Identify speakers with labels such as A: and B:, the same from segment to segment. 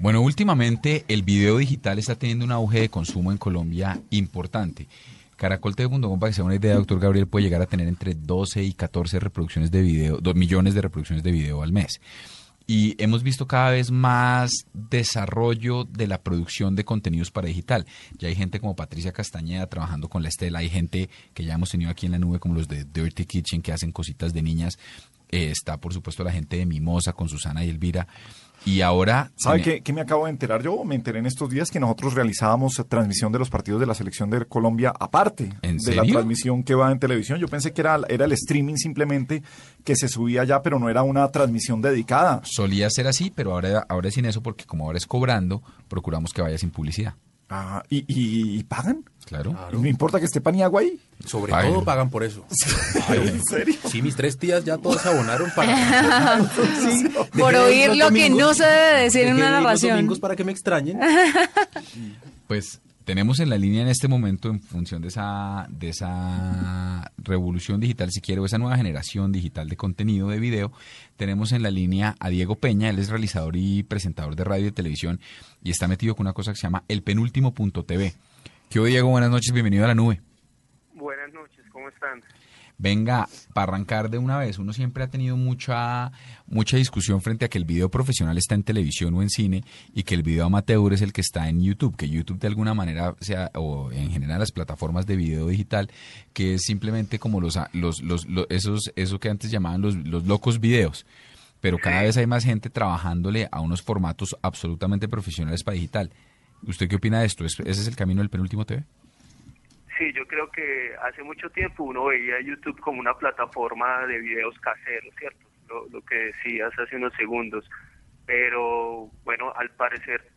A: Bueno, últimamente el video digital está teniendo un auge de consumo en Colombia importante. Caracol TV.com, para que sea una idea, doctor Gabriel, puede llegar a tener entre 12 y 14 reproducciones de video, 2 millones de reproducciones de video al mes y hemos visto cada vez más desarrollo de la producción de contenidos para digital. Ya hay gente como Patricia Castañeda trabajando con la Estela, hay gente que ya hemos tenido aquí en la nube como los de Dirty Kitchen que hacen cositas de niñas. Eh, está por supuesto la gente de Mimosa con Susana y Elvira. Y ahora...
B: ¿Sabe qué, me acabo de enterar yo? Me enteré en estos días que nosotros realizábamos transmisión de los partidos de la selección de Colombia aparte de la transmisión que va en televisión. Yo pensé que era, era el streaming simplemente que se subía ya, pero no era una transmisión dedicada.
A: Solía ser así, pero ahora, ahora es sin eso porque como ahora es cobrando, procuramos que vaya sin publicidad.
B: Ah, ¿y, pagan?
A: Claro.
B: ¿No importa que esté pan y agua ahí?
C: Sobre todo pagan por eso.
B: ¿En serio?
C: Sí, mis tres tías ya todos abonaron para...
D: por oír lo que no se debe decir en una narración.
C: domingos para que me extrañen.
A: Pues tenemos en la línea en este momento, en función de esa, de esa revolución digital, si quiero, esa nueva generación digital de contenido de video, tenemos en la línea a Diego Peña, él es realizador y presentador de radio y televisión y está metido con una cosa que se llama El Penúltimo Punto TV. ¿Qué Diego? Buenas noches, bienvenido a la nube.
E: Buenas noches, ¿cómo están?
A: Venga, para arrancar de una vez, uno siempre ha tenido mucha, mucha discusión frente a que el video profesional está en televisión o en cine y que el video amateur es el que está en YouTube, que YouTube de alguna manera, sea, o en general las plataformas de video digital, que es simplemente como los, los, los, esos, eso que antes llamaban los, los locos videos. Pero cada vez hay más gente trabajándole a unos formatos absolutamente profesionales para digital. ¿Usted qué opina de esto? ¿Ese es el camino del penúltimo TV?
E: Creo que hace mucho tiempo uno veía YouTube como una plataforma de videos caseros, ¿cierto? Lo, que decías hace unos segundos. Pero bueno, al parecer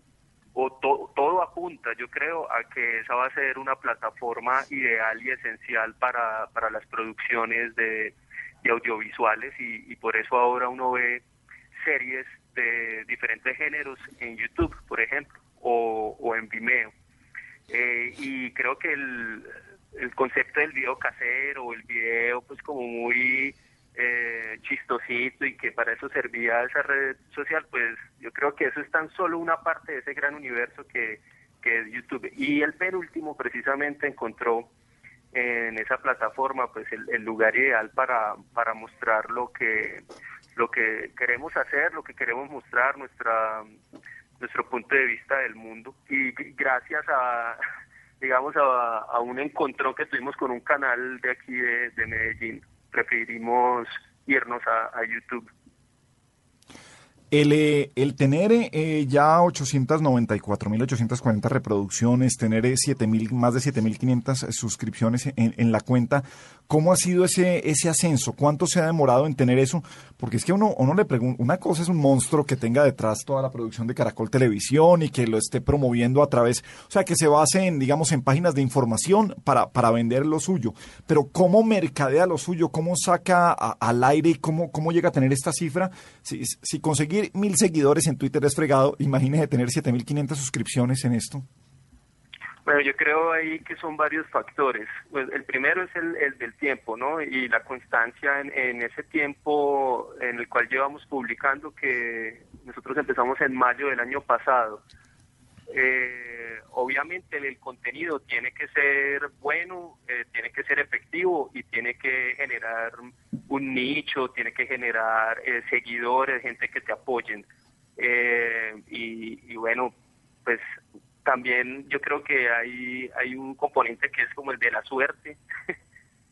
E: o todo apunta, yo creo, a que esa va a ser una plataforma ideal y esencial para, para las producciones de, audiovisuales y, por eso ahora uno ve series de diferentes géneros en YouTube, por ejemplo, o, o en Vimeo. Eh, y creo que el, el concepto del video casero, el video pues como muy eh, chistosito y que para eso servía esa red social, pues yo creo que eso es tan solo una parte de ese gran universo que, que es YouTube. Y el penúltimo precisamente encontró en esa plataforma pues el, el, lugar ideal para, para mostrar lo que lo que queremos hacer, lo que queremos mostrar, nuestra nuestro punto de vista del mundo y gracias a digamos a, un encontrón que tuvimos con un canal de aquí de, Medellín. Preferimos irnos a, a YouTube
B: el, eh, el tener eh, ya 894.840 reproducciones, tener eh, más de 7.500 suscripciones en, la cuenta, ¿cómo ha sido ese, ese ascenso? ¿Cuánto se ha demorado en tener eso? Porque es que uno, uno le pregunta, una cosa es un monstruo que tenga detrás toda la producción de Caracol Televisión y que lo esté promoviendo a través, o sea, que se base en, digamos, en páginas de información para, para vender lo suyo. Pero ¿cómo mercadea lo suyo? ¿Cómo saca al aire cómo, cómo llega a tener esta cifra? Si, si conseguir mil seguidores en Twitter es fregado, imagínese tener 7.500 suscripciones en esto.
E: Bueno, yo creo ahí que son varios factores. Pues el primero es el, del tiempo, ¿no? Y la constancia en, ese tiempo en el cual llevamos publicando, que nosotros empezamos en mayo del año pasado. Eh, obviamente el, contenido tiene que ser bueno, eh, tiene que ser efectivo y tiene que generar un nicho, tiene que generar eh, seguidores, gente que te apoyen. Eh, y, bueno, pues también yo creo que hay, hay un componente que es como el de la suerte.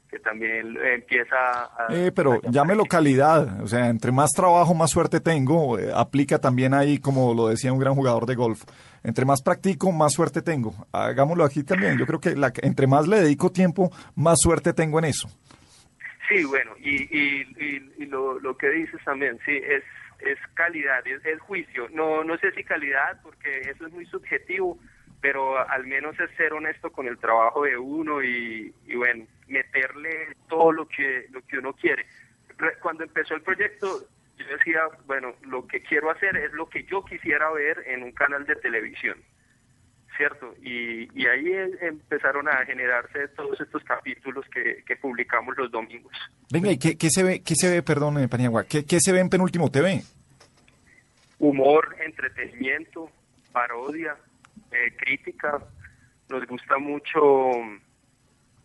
E: que también empieza a...
B: Eh, pero llámelo calidad, o sea, entre más trabajo, más suerte tengo, aplica también ahí, como lo decía un gran jugador de golf, entre más practico, más suerte tengo. Hagámoslo aquí también, yo creo que la, entre más le dedico tiempo, más suerte tengo en eso.
E: Sí, bueno, y, y, y, lo, lo, que dices también, sí, es, es calidad, es, es juicio. No, no sé si calidad, porque eso es muy subjetivo, pero al menos es ser honesto con el trabajo de uno y, y bueno, meterle todo lo que, lo que uno quiere. Re- Cuando empezó el proyecto, decía, bueno, lo que quiero hacer es lo que yo quisiera ver en un canal de televisión. ¿cierto? Y, y ahí eh, empezaron a generarse todos estos capítulos que, que publicamos los domingos.
B: Venga, ¿y qué, qué se ve, qué se ve, perdón, eh, Paniagua, qué, qué se ve en Penúltimo TV?
E: Humor, entretenimiento, parodia, eh, crítica. Nos gusta mucho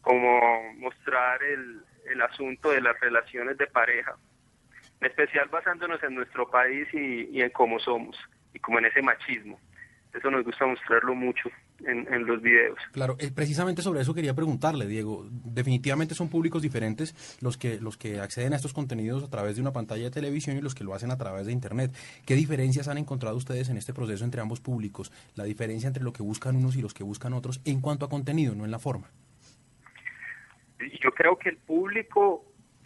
E: como mostrar el, el asunto de las relaciones de pareja, en especial basándonos en nuestro país y, y en cómo somos, y como en ese machismo. Eso nos gusta mostrarlo mucho en, en los videos.
C: Claro, eh, precisamente sobre eso quería preguntarle, Diego. Definitivamente son públicos diferentes los que los que acceden a estos contenidos a través de una pantalla de televisión y los que lo hacen a través de internet. ¿Qué diferencias han encontrado ustedes en este proceso entre ambos públicos? La diferencia entre lo que buscan unos y los que buscan otros en cuanto a contenido, no en la forma.
E: Yo creo que el público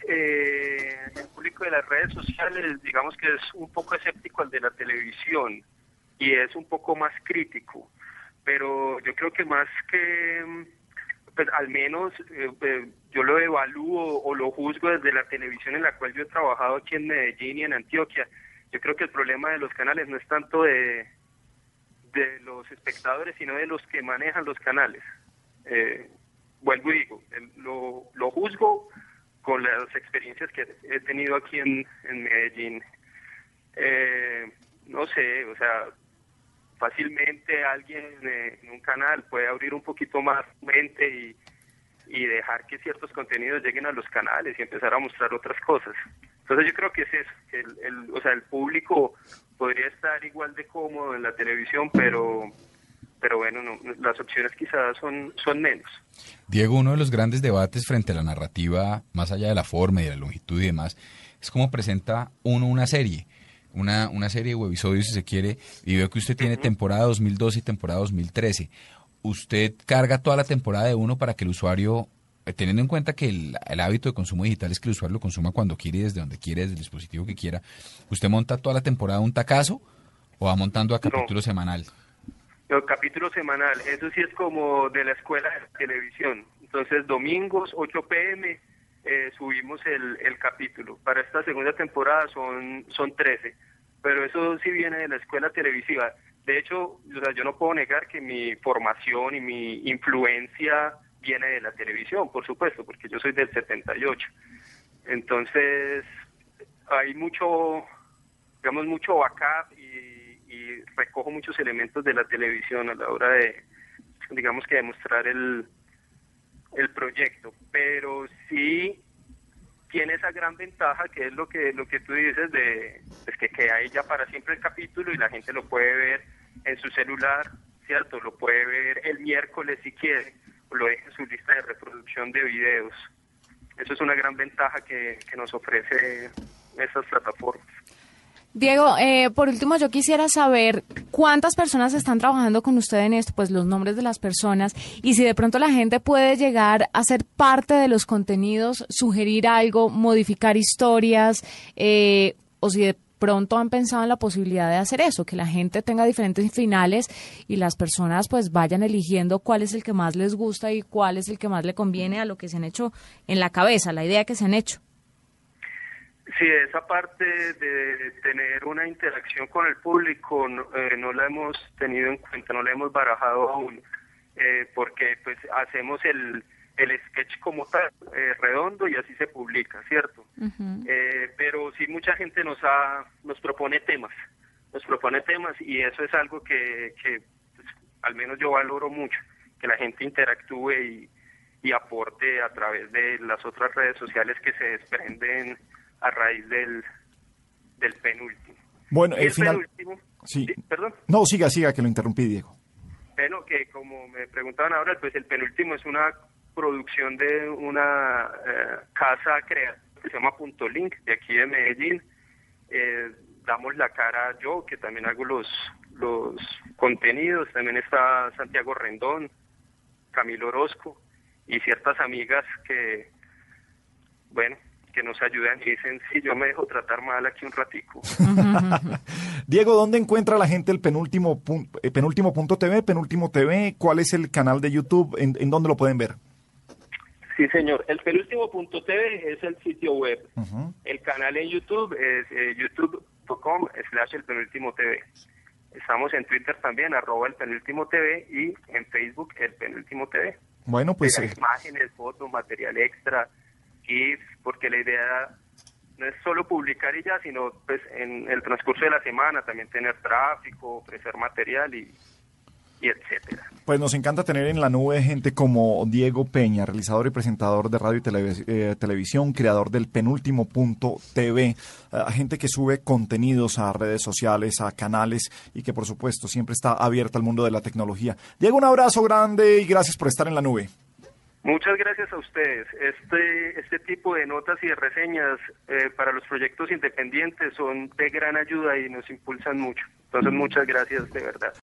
E: eh, el público de las redes sociales digamos que es un poco escéptico al de la televisión y es un poco más crítico. Pero yo creo que más que mm, pues al menos eh, eh, yo lo evalúo o lo juzgo desde la televisión en la cual yo he trabajado aquí en Medellín y en Antioquia yo creo que el problema de los canales no es tanto de de los espectadores sino de los que manejan los canales. Eh, vuelvo y digo, lo, lo juzgo con las experiencias que he tenido aquí en, en Medellín. Eh, no sé, o sea, fácilmente alguien en un canal puede abrir un poquito más mente y, y dejar que ciertos contenidos lleguen a los canales y empezar a mostrar otras cosas. Entonces yo creo que es eso, que el, el- o sea, el público podría estar igual de cómodo en la televisión, pero pero bueno, no, las opciones quizás son, son menos.
A: Diego, uno de los grandes debates frente a la narrativa, más allá de la forma y de la longitud y demás, es cómo presenta uno una serie. Una, una serie de webisodios, si se quiere, y veo que usted tiene temporada 2012 y temporada 2013. ¿Usted carga toda la temporada de uno para que el usuario, eh, teniendo en cuenta que el, el hábito de consumo digital es que el usuario lo consuma cuando quiere, desde donde quiere, desde el dispositivo que quiera, ¿usted monta toda la temporada de un tacazo o va montando a capítulo semanal?
E: Capítulo semanal, eso sí es como de la escuela de televisión. Entonces, domingos, 8 pm, eh, subimos el, el capítulo. Para esta segunda temporada son, son 13, pero eso sí viene de la escuela televisiva. De hecho, o sea, yo no puedo negar que mi formación y mi influencia viene de la televisión, por supuesto, porque yo soy del 78. Entonces, hay mucho, digamos, mucho backup y, y recojo muchos elementos de la televisión a la hora de, digamos que demostrar el, el proyecto. Pero sí tiene esa gran ventaja que es lo que lo que tú dices de pues que queda ahí ya para siempre el capítulo y la gente lo puede ver en su celular, ¿cierto? Lo puede ver el miércoles si quiere, o lo deja en su lista de reproducción de videos. Eso es una gran ventaja que, que nos ofrece esas plataformas.
D: Diego, eh, por último, yo quisiera saber cuántas personas están trabajando con usted en esto, pues los nombres de las personas, y si de pronto la gente puede llegar a ser parte de los contenidos, sugerir algo, modificar historias, eh, o si de pronto han pensado en la posibilidad de hacer eso, que la gente tenga diferentes finales y las personas pues vayan eligiendo cuál es el que más les gusta y cuál es el que más le conviene a lo que se han hecho en la cabeza, la idea que se han hecho.
E: Sí, esa parte de tener una interacción con el público no, eh, no la hemos tenido en cuenta, no la hemos barajado aún, eh, porque pues hacemos el, el sketch como tal, eh, redondo, y así se publica, ¿cierto? Eh, pero sí mucha gente nos ha, nos propone temas, nos propone temas y eso es algo que, que pues, al menos yo valoro mucho, que la gente interactúe y, y aporte a través de las otras redes sociales que se desprenden a raíz del, del penúltimo.
B: Bueno, el
E: el
B: final...
E: penúltimo,
B: Sí.
E: sí, perdón.
B: No, siga, siga, que lo interrumpí, Diego.
E: Bueno, que como me preguntaban ahora, pues el penúltimo es una producción de una eh, casa creativa que se llama Punto Link, de aquí de Medellín. Eh, damos la cara yo, que también hago los, los contenidos. También está Santiago Rendón, Camilo Orozco y ciertas amigas que, bueno, que nos ayudan y dicen, sí, yo me dejo tratar mal aquí un ratico.
B: Diego, ¿dónde encuentra la gente el penúltimo, pun- eh, penúltimo punto TV, penúltimo TV? ¿Cuál es el canal de YouTube? ¿En, en dónde lo pueden ver?
E: Sí, señor. El penúltimo punto TV es el sitio web. El canal en YouTube es eh, youtube.com slash el penúltimo TV. Estamos en Twitter también, arroba el penúltimo TV y en Facebook el penúltimo TV.
B: Bueno, pues eh,
E: imágenes, fotos, material extra, Porque la idea no es solo publicar y ya, sino pues en el transcurso de la semana también tener tráfico, ofrecer material y, etcétera.
B: Pues nos encanta tener en la nube gente como Diego Peña, realizador y presentador de radio y eh, televisión, creador del penúltimo punto TV, eh, gente que sube contenidos a redes sociales, a canales y que por supuesto siempre está abierta al mundo de la tecnología. Diego, un abrazo grande y gracias por estar en la nube.
E: Muchas gracias a ustedes. Este, este tipo de notas y de reseñas eh, para los proyectos independientes son de gran ayuda y nos impulsan mucho. Entonces, muchas gracias de verdad.